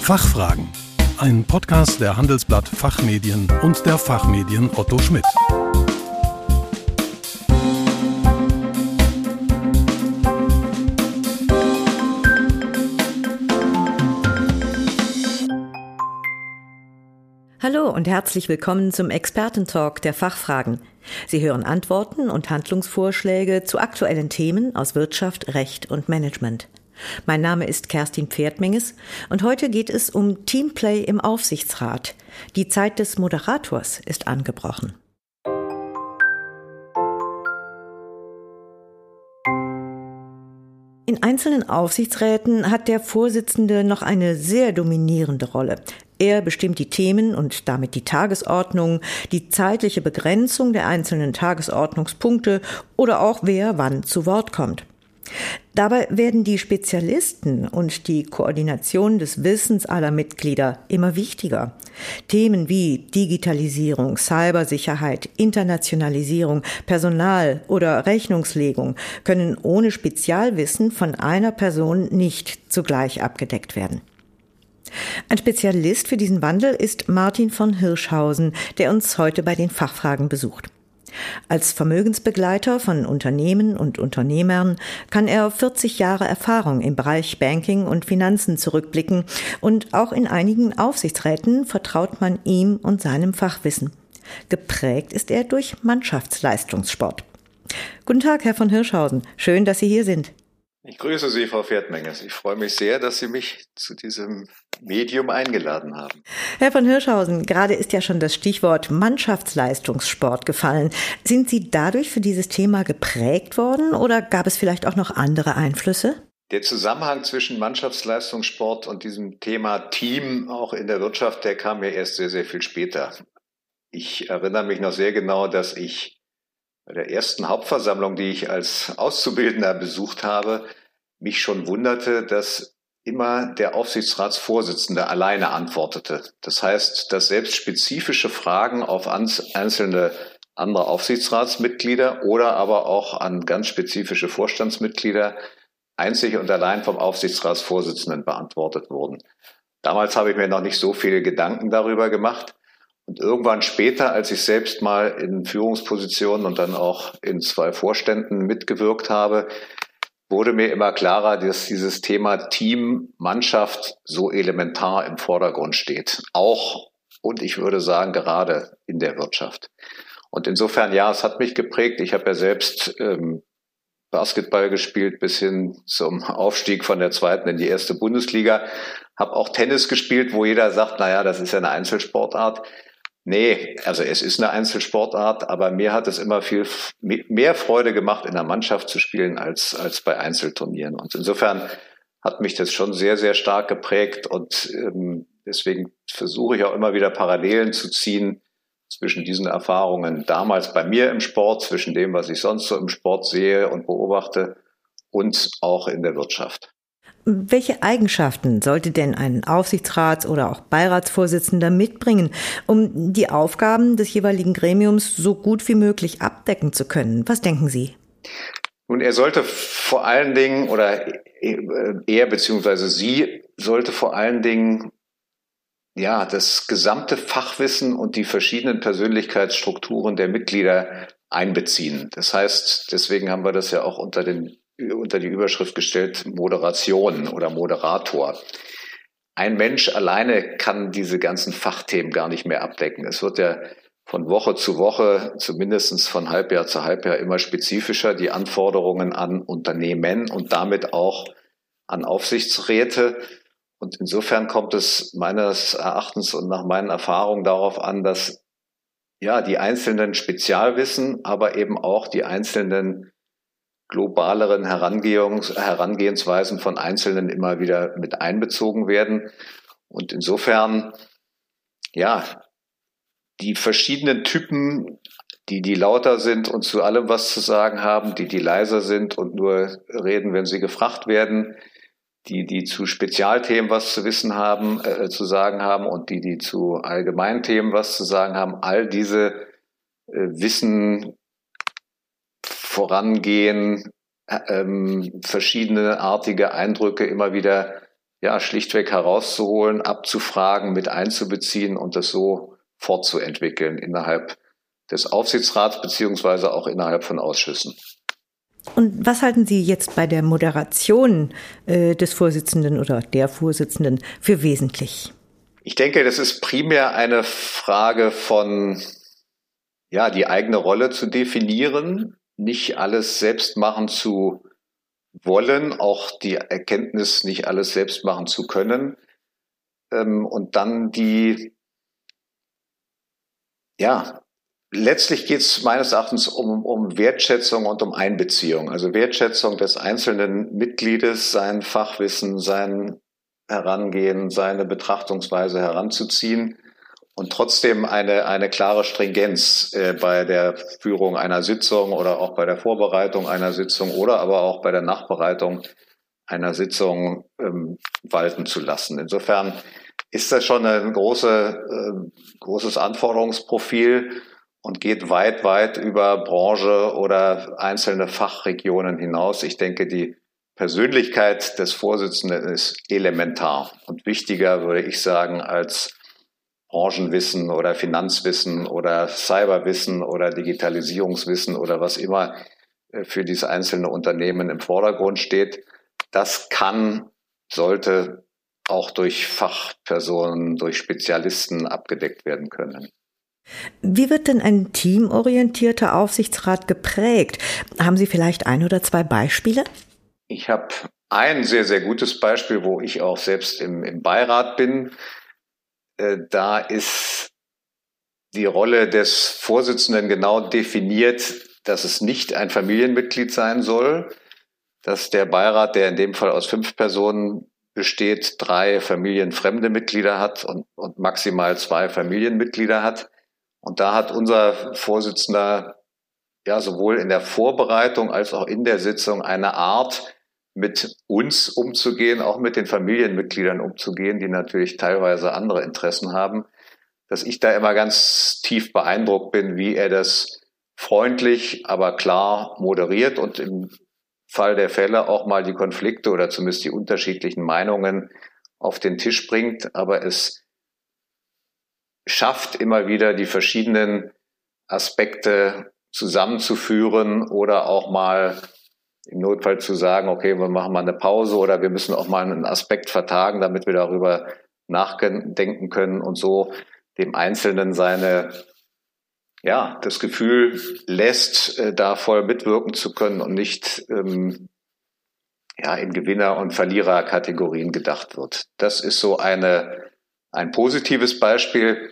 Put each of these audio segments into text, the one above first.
Fachfragen. Ein Podcast der Handelsblatt Fachmedien und der Fachmedien Otto Schmidt. Hallo und herzlich willkommen zum Expertentalk der Fachfragen. Sie hören Antworten und Handlungsvorschläge zu aktuellen Themen aus Wirtschaft, Recht und Management. Mein Name ist Kerstin Pferdmenges und heute geht es um Teamplay im Aufsichtsrat. Die Zeit des Moderators ist angebrochen. In einzelnen Aufsichtsräten hat der Vorsitzende noch eine sehr dominierende Rolle. Er bestimmt die Themen und damit die Tagesordnung, die zeitliche Begrenzung der einzelnen Tagesordnungspunkte oder auch wer wann zu Wort kommt. Dabei werden die Spezialisten und die Koordination des Wissens aller Mitglieder immer wichtiger. Themen wie Digitalisierung, Cybersicherheit, Internationalisierung, Personal oder Rechnungslegung können ohne Spezialwissen von einer Person nicht zugleich abgedeckt werden. Ein Spezialist für diesen Wandel ist Martin von Hirschhausen, der uns heute bei den Fachfragen besucht. Als Vermögensbegleiter von Unternehmen und Unternehmern kann er 40 Jahre Erfahrung im Bereich Banking und Finanzen zurückblicken und auch in einigen Aufsichtsräten vertraut man ihm und seinem Fachwissen. Geprägt ist er durch Mannschaftsleistungssport. Guten Tag, Herr von Hirschhausen. Schön, dass Sie hier sind. Ich grüße Sie, Frau Pferdmenges. Ich freue mich sehr, dass Sie mich zu diesem Medium eingeladen haben. Herr von Hirschhausen, gerade ist ja schon das Stichwort Mannschaftsleistungssport gefallen. Sind Sie dadurch für dieses Thema geprägt worden oder gab es vielleicht auch noch andere Einflüsse? Der Zusammenhang zwischen Mannschaftsleistungssport und diesem Thema Team auch in der Wirtschaft, der kam mir erst sehr, sehr viel später. Ich erinnere mich noch sehr genau, dass ich bei der ersten Hauptversammlung, die ich als Auszubildender besucht habe, mich schon wunderte, dass immer der Aufsichtsratsvorsitzende alleine antwortete. Das heißt, dass selbst spezifische Fragen auf einzelne andere Aufsichtsratsmitglieder oder aber auch an ganz spezifische Vorstandsmitglieder einzig und allein vom Aufsichtsratsvorsitzenden beantwortet wurden. Damals habe ich mir noch nicht so viele Gedanken darüber gemacht. Und irgendwann später, als ich selbst mal in Führungspositionen und dann auch in zwei Vorständen mitgewirkt habe, wurde mir immer klarer, dass dieses Thema Team, Mannschaft so elementar im Vordergrund steht. Auch und ich würde sagen gerade in der Wirtschaft. Und insofern, ja, es hat mich geprägt. Ich habe ja selbst ähm, Basketball gespielt bis hin zum Aufstieg von der zweiten in die erste Bundesliga. Habe auch Tennis gespielt, wo jeder sagt, naja, das ist ja eine Einzelsportart. Nee, also es ist eine Einzelsportart, aber mir hat es immer viel mehr Freude gemacht, in der Mannschaft zu spielen als, als bei Einzelturnieren. Und insofern hat mich das schon sehr, sehr stark geprägt und ähm, deswegen versuche ich auch immer wieder Parallelen zu ziehen zwischen diesen Erfahrungen damals bei mir im Sport, zwischen dem, was ich sonst so im Sport sehe und beobachte und auch in der Wirtschaft. Welche Eigenschaften sollte denn ein Aufsichtsrats- oder auch Beiratsvorsitzender mitbringen, um die Aufgaben des jeweiligen Gremiums so gut wie möglich abdecken zu können? Was denken Sie? Nun, er sollte vor allen Dingen, oder er beziehungsweise sie sollte vor allen Dingen ja, das gesamte Fachwissen und die verschiedenen Persönlichkeitsstrukturen der Mitglieder einbeziehen. Das heißt, deswegen haben wir das ja auch unter den unter die Überschrift gestellt Moderation oder Moderator. Ein Mensch alleine kann diese ganzen Fachthemen gar nicht mehr abdecken. Es wird ja von Woche zu Woche, zumindest von Halbjahr zu Halbjahr immer spezifischer, die Anforderungen an Unternehmen und damit auch an Aufsichtsräte. Und insofern kommt es meines Erachtens und nach meinen Erfahrungen darauf an, dass ja die einzelnen Spezialwissen, aber eben auch die einzelnen globaleren Herangehensweisen von Einzelnen immer wieder mit einbezogen werden. Und insofern, ja, die verschiedenen Typen, die, die lauter sind und zu allem was zu sagen haben, die, die leiser sind und nur reden, wenn sie gefragt werden, die, die zu Spezialthemen was zu wissen haben, äh, zu sagen haben und die, die zu allgemeinen Themen was zu sagen haben, all diese äh, wissen vorangehen, ähm, verschiedene artige Eindrücke immer wieder ja, schlichtweg herauszuholen, abzufragen, mit einzubeziehen und das so fortzuentwickeln innerhalb des Aufsichtsrats beziehungsweise auch innerhalb von Ausschüssen. Und was halten Sie jetzt bei der Moderation äh, des Vorsitzenden oder der Vorsitzenden für wesentlich? Ich denke, das ist primär eine Frage von, ja, die eigene Rolle zu definieren, nicht alles selbst machen zu wollen, auch die Erkenntnis, nicht alles selbst machen zu können. Ähm, und dann die, ja, letztlich geht es meines Erachtens um, um Wertschätzung und um Einbeziehung. Also Wertschätzung des einzelnen Mitgliedes, sein Fachwissen, sein Herangehen, seine Betrachtungsweise heranzuziehen und trotzdem eine, eine klare Stringenz äh, bei der Führung einer Sitzung oder auch bei der Vorbereitung einer Sitzung oder aber auch bei der Nachbereitung einer Sitzung ähm, walten zu lassen. Insofern ist das schon ein große, äh, großes Anforderungsprofil und geht weit, weit über Branche oder einzelne Fachregionen hinaus. Ich denke, die Persönlichkeit des Vorsitzenden ist elementar und wichtiger, würde ich sagen, als Branchenwissen oder Finanzwissen oder Cyberwissen oder Digitalisierungswissen oder was immer äh, für dieses einzelne Unternehmen im Vordergrund steht. Das kann, sollte auch durch Fachpersonen, durch Spezialisten abgedeckt werden können. Wie wird denn ein teamorientierter Aufsichtsrat geprägt? Haben Sie vielleicht ein oder zwei Beispiele? Ich habe ein sehr, sehr gutes Beispiel, wo ich auch selbst im, im Beirat bin. Äh, da ist die Rolle des Vorsitzenden genau definiert, dass es nicht ein Familienmitglied sein soll, dass der Beirat, der in dem Fall aus fünf Personen besteht, drei familienfremde Mitglieder hat und, und maximal zwei Familienmitglieder hat. Und da hat unser Vorsitzender ja sowohl in der Vorbereitung als auch in der Sitzung eine Art, mit uns umzugehen, auch mit den Familienmitgliedern umzugehen, die natürlich teilweise andere Interessen haben, dass ich da immer ganz tief beeindruckt bin, wie er das freundlich, aber klar moderiert und im Fall der Fälle auch mal die Konflikte oder zumindest die unterschiedlichen Meinungen auf den Tisch bringt, aber es schafft immer wieder die verschiedenen Aspekte zusammenzuführen oder auch mal im Notfall zu sagen, okay, wir machen mal eine Pause oder wir müssen auch mal einen Aspekt vertagen, damit wir darüber nachdenken können und so dem Einzelnen seine, ja, das Gefühl lässt, äh, da voll mitwirken zu können und nicht ähm, ja, in Gewinner- und Verliererkategorien gedacht wird. Das ist so eine, ein positives Beispiel.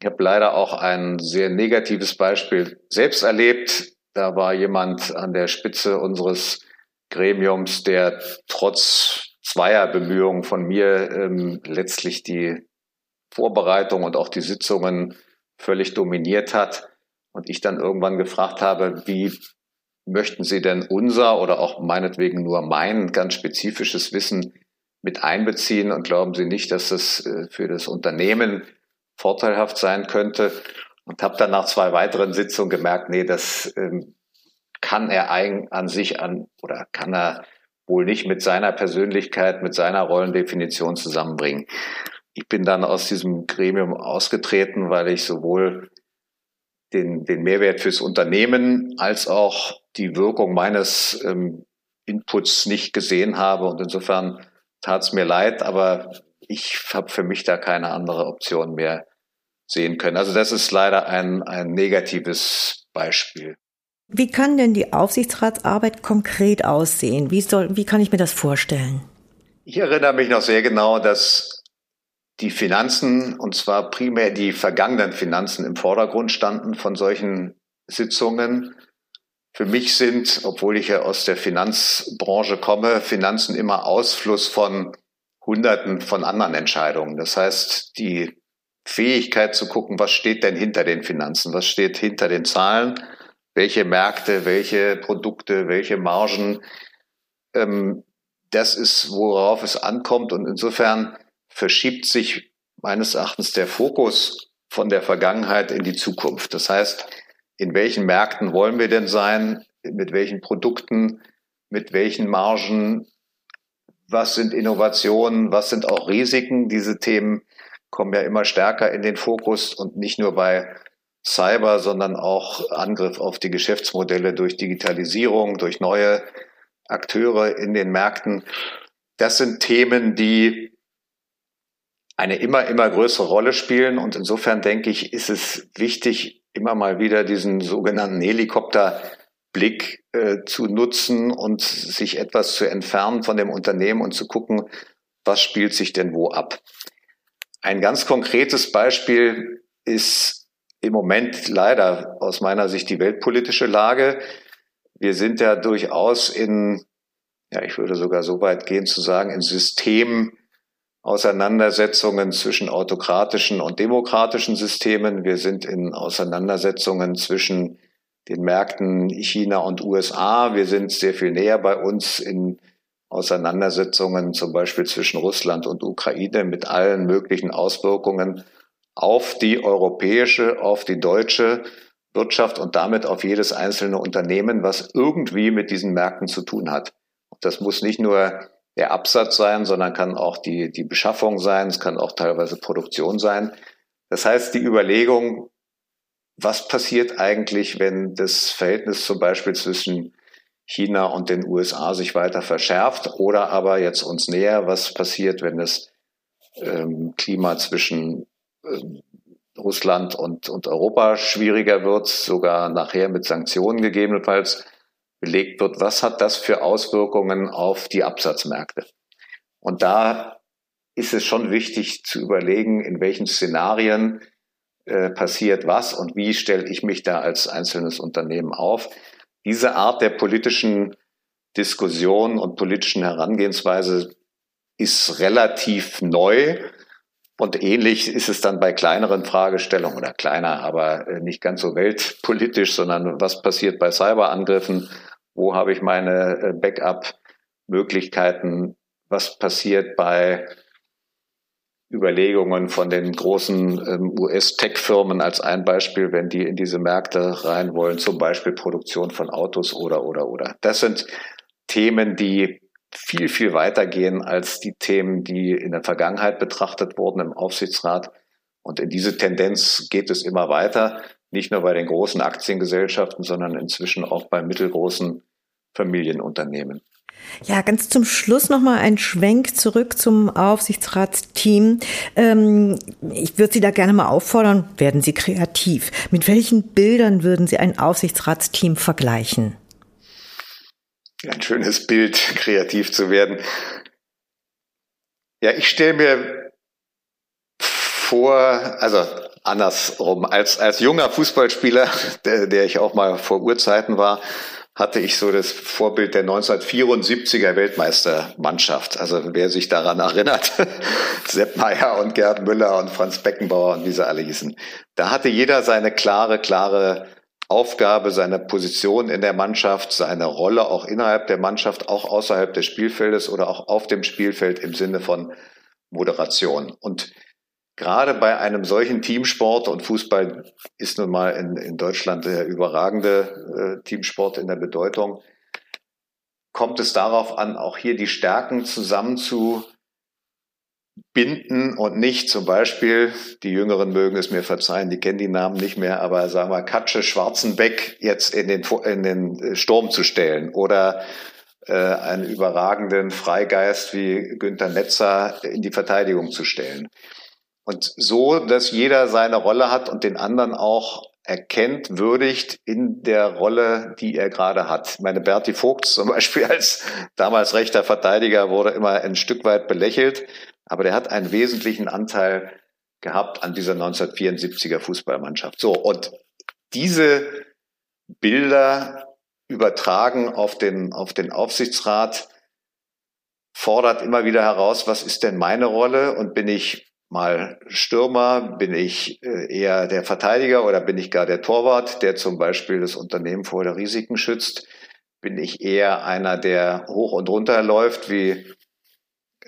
Ich habe leider auch ein sehr negatives Beispiel selbst erlebt. Da war jemand an der Spitze unseres Gremiums, der trotz zweier Bemühungen von mir ähm, letztlich die Vorbereitung und auch die Sitzungen völlig dominiert hat. Und ich dann irgendwann gefragt habe, wie möchten Sie denn unser oder auch meinetwegen nur mein ganz spezifisches Wissen mit einbeziehen und glauben Sie nicht, dass das äh, für das Unternehmen vorteilhaft sein könnte? Und habe dann nach zwei weiteren Sitzungen gemerkt, nee, das ähm, kann er ein, an sich an oder kann er wohl nicht mit seiner Persönlichkeit, mit seiner Rollendefinition zusammenbringen. Ich bin dann aus diesem Gremium ausgetreten, weil ich sowohl den, den Mehrwert fürs Unternehmen als auch die Wirkung meines ähm, Inputs nicht gesehen habe. Und insofern tat es mir leid, aber ich habe für mich da keine andere Option mehr sehen können. Also das ist leider ein, ein negatives Beispiel. Wie kann denn die Aufsichtsratsarbeit konkret aussehen? Wie, soll, wie kann ich mir das vorstellen? Ich erinnere mich noch sehr genau, dass die Finanzen, und zwar primär die vergangenen Finanzen im Vordergrund standen von solchen Sitzungen. Für mich sind, obwohl ich ja aus der Finanzbranche komme, Finanzen immer Ausfluss von Hunderten von anderen Entscheidungen. Das heißt, die Fähigkeit zu gucken, was steht denn hinter den Finanzen, was steht hinter den Zahlen, welche Märkte, welche Produkte, welche Margen. Ähm, das ist, worauf es ankommt. Und insofern verschiebt sich meines Erachtens der Fokus von der Vergangenheit in die Zukunft. Das heißt, in welchen Märkten wollen wir denn sein? Mit welchen Produkten? Mit welchen Margen? was sind Innovationen, was sind auch Risiken. Diese Themen kommen ja immer stärker in den Fokus und nicht nur bei Cyber, sondern auch Angriff auf die Geschäftsmodelle durch Digitalisierung, durch neue Akteure in den Märkten. Das sind Themen, die eine immer, immer größere Rolle spielen. Und insofern denke ich, ist es wichtig, immer mal wieder diesen sogenannten Helikopterblick äh, zu nutzen und sich etwas zu entfernen von dem Unternehmen und zu gucken, was spielt sich denn wo ab. Ein ganz konkretes Beispiel ist im Moment leider aus meiner Sicht die weltpolitische Lage. Wir sind ja durchaus in, ja, ich würde sogar so weit gehen zu sagen, in Systemen, Auseinandersetzungen zwischen autokratischen und demokratischen Systemen. Wir sind in Auseinandersetzungen zwischen den Märkten China und USA. Wir sind sehr viel näher bei uns in Auseinandersetzungen zum Beispiel zwischen Russland und Ukraine mit allen möglichen Auswirkungen auf die europäische, auf die deutsche Wirtschaft und damit auf jedes einzelne Unternehmen, was irgendwie mit diesen Märkten zu tun hat. Das muss nicht nur der Absatz sein, sondern kann auch die, die Beschaffung sein, es kann auch teilweise Produktion sein. Das heißt, die Überlegung, was passiert eigentlich, wenn das Verhältnis zum Beispiel zwischen China und den USA sich weiter verschärft oder aber jetzt uns näher, was passiert, wenn das ähm, Klima zwischen ähm, Russland und, und Europa schwieriger wird, sogar nachher mit Sanktionen gegebenenfalls belegt wird, was hat das für Auswirkungen auf die Absatzmärkte? Und da ist es schon wichtig zu überlegen, in welchen Szenarien äh, passiert was und wie stelle ich mich da als einzelnes Unternehmen auf. Diese Art der politischen Diskussion und politischen Herangehensweise ist relativ neu. Und ähnlich ist es dann bei kleineren Fragestellungen oder kleiner, aber äh, nicht ganz so weltpolitisch, sondern was passiert bei Cyberangriffen wo habe ich meine äh, Backup-Möglichkeiten, was passiert bei Überlegungen von den großen ähm, US-Tech-Firmen als ein Beispiel, wenn die in diese Märkte rein wollen, zum Beispiel Produktion von Autos oder, oder, oder. Das sind Themen, die viel, viel weiter gehen als die Themen, die in der Vergangenheit betrachtet wurden im Aufsichtsrat. Und in diese Tendenz geht es immer weiter nicht nur bei den großen Aktiengesellschaften, sondern inzwischen auch bei mittelgroßen Familienunternehmen. Ja, ganz zum Schluss nochmal ein Schwenk zurück zum Aufsichtsratsteam. Ähm, ich würde Sie da gerne mal auffordern, werden Sie kreativ. Mit welchen Bildern würden Sie ein Aufsichtsratsteam vergleichen? Ein schönes Bild, kreativ zu werden. Ja, ich stelle mir vor, also andersrum. Als, als junger Fußballspieler, der, der ich auch mal vor Urzeiten war, hatte ich so das Vorbild der 1974er Weltmeistermannschaft. Also wer sich daran erinnert, Sepp Meyer und Gerd Müller und Franz Beckenbauer und wie sie alle hießen. Da hatte jeder seine klare, klare Aufgabe, seine Position in der Mannschaft, seine Rolle auch innerhalb der Mannschaft, auch außerhalb des Spielfeldes oder auch auf dem Spielfeld im Sinne von Moderation. Und gerade bei einem solchen Teamsport und Fußball ist nun mal in, in Deutschland der überragende äh, Teamsport in der Bedeutung, kommt es darauf an, auch hier die Stärken zusammen zu binden und nicht zum Beispiel, die Jüngeren mögen es mir verzeihen, die kennen die Namen nicht mehr, aber sagen wir Katsche Schwarzenbeck jetzt in den, in den äh, Sturm zu stellen oder äh, einen überragenden Freigeist wie Günther Netzer in die Verteidigung zu stellen. Und so, dass jeder seine Rolle hat und den anderen auch erkennt, würdigt in der Rolle, die er gerade hat. Meine Berti Vogt zum Beispiel als damals rechter Verteidiger wurde immer ein Stück weit belächelt, aber der hat einen wesentlichen Anteil gehabt an dieser 1974er Fußballmannschaft. So, und diese Bilder übertragen auf den, auf den Aufsichtsrat fordert immer wieder heraus, was ist denn meine Rolle und bin ich mal Stürmer? Bin ich äh, eher der Verteidiger oder bin ich gar der Torwart, der zum Beispiel das Unternehmen vor der Risiken schützt? Bin ich eher einer, der hoch und runter läuft wie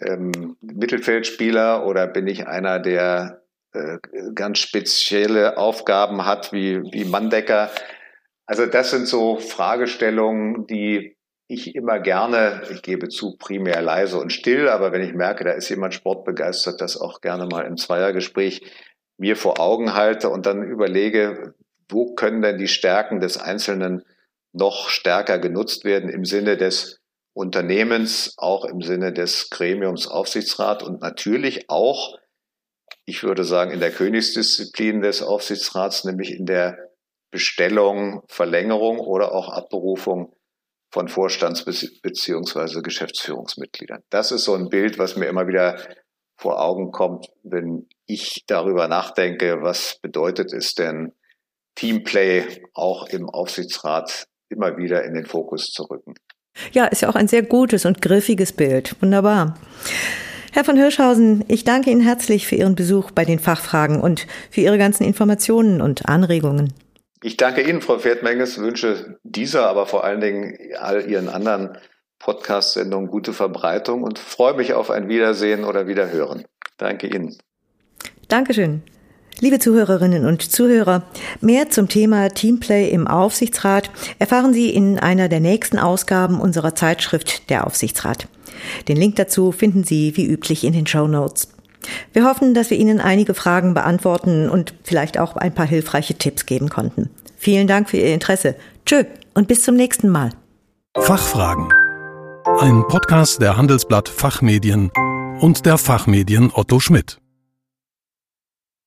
ähm, Mittelfeldspieler oder bin ich einer, der äh, ganz spezielle Aufgaben hat wie, wie Manndecker? Also das sind so Fragestellungen, die ich immer gerne, ich gebe zu, primär leise und still, aber wenn ich merke, da ist jemand sportbegeistert, das auch gerne mal im Zweiergespräch mir vor Augen halte und dann überlege, wo können denn die Stärken des Einzelnen noch stärker genutzt werden im Sinne des Unternehmens, auch im Sinne des Gremiums Aufsichtsrat und natürlich auch, ich würde sagen, in der Königsdisziplin des Aufsichtsrats, nämlich in der Bestellung, Verlängerung oder auch Abberufung von Vorstands- bzw. Geschäftsführungsmitgliedern. Das ist so ein Bild, was mir immer wieder vor Augen kommt, wenn ich darüber nachdenke, was bedeutet es denn, Teamplay auch im Aufsichtsrat immer wieder in den Fokus zu rücken. Ja, ist ja auch ein sehr gutes und griffiges Bild. Wunderbar. Herr von Hirschhausen, ich danke Ihnen herzlich für Ihren Besuch bei den Fachfragen und für Ihre ganzen Informationen und Anregungen. Ich danke Ihnen, Frau Pferdmenges, wünsche dieser, aber vor allen Dingen all Ihren anderen Podcast-Sendungen gute Verbreitung und freue mich auf ein Wiedersehen oder Wiederhören. Danke Ihnen. Dankeschön. Liebe Zuhörerinnen und Zuhörer, mehr zum Thema Teamplay im Aufsichtsrat erfahren Sie in einer der nächsten Ausgaben unserer Zeitschrift Der Aufsichtsrat. Den Link dazu finden Sie wie üblich in den Show Notes. Wir hoffen, dass wir Ihnen einige Fragen beantworten und vielleicht auch ein paar hilfreiche Tipps geben konnten. Vielen Dank für Ihr Interesse. Tschö und bis zum nächsten Mal. Fachfragen. Ein Podcast der Handelsblatt Fachmedien und der Fachmedien Otto Schmidt.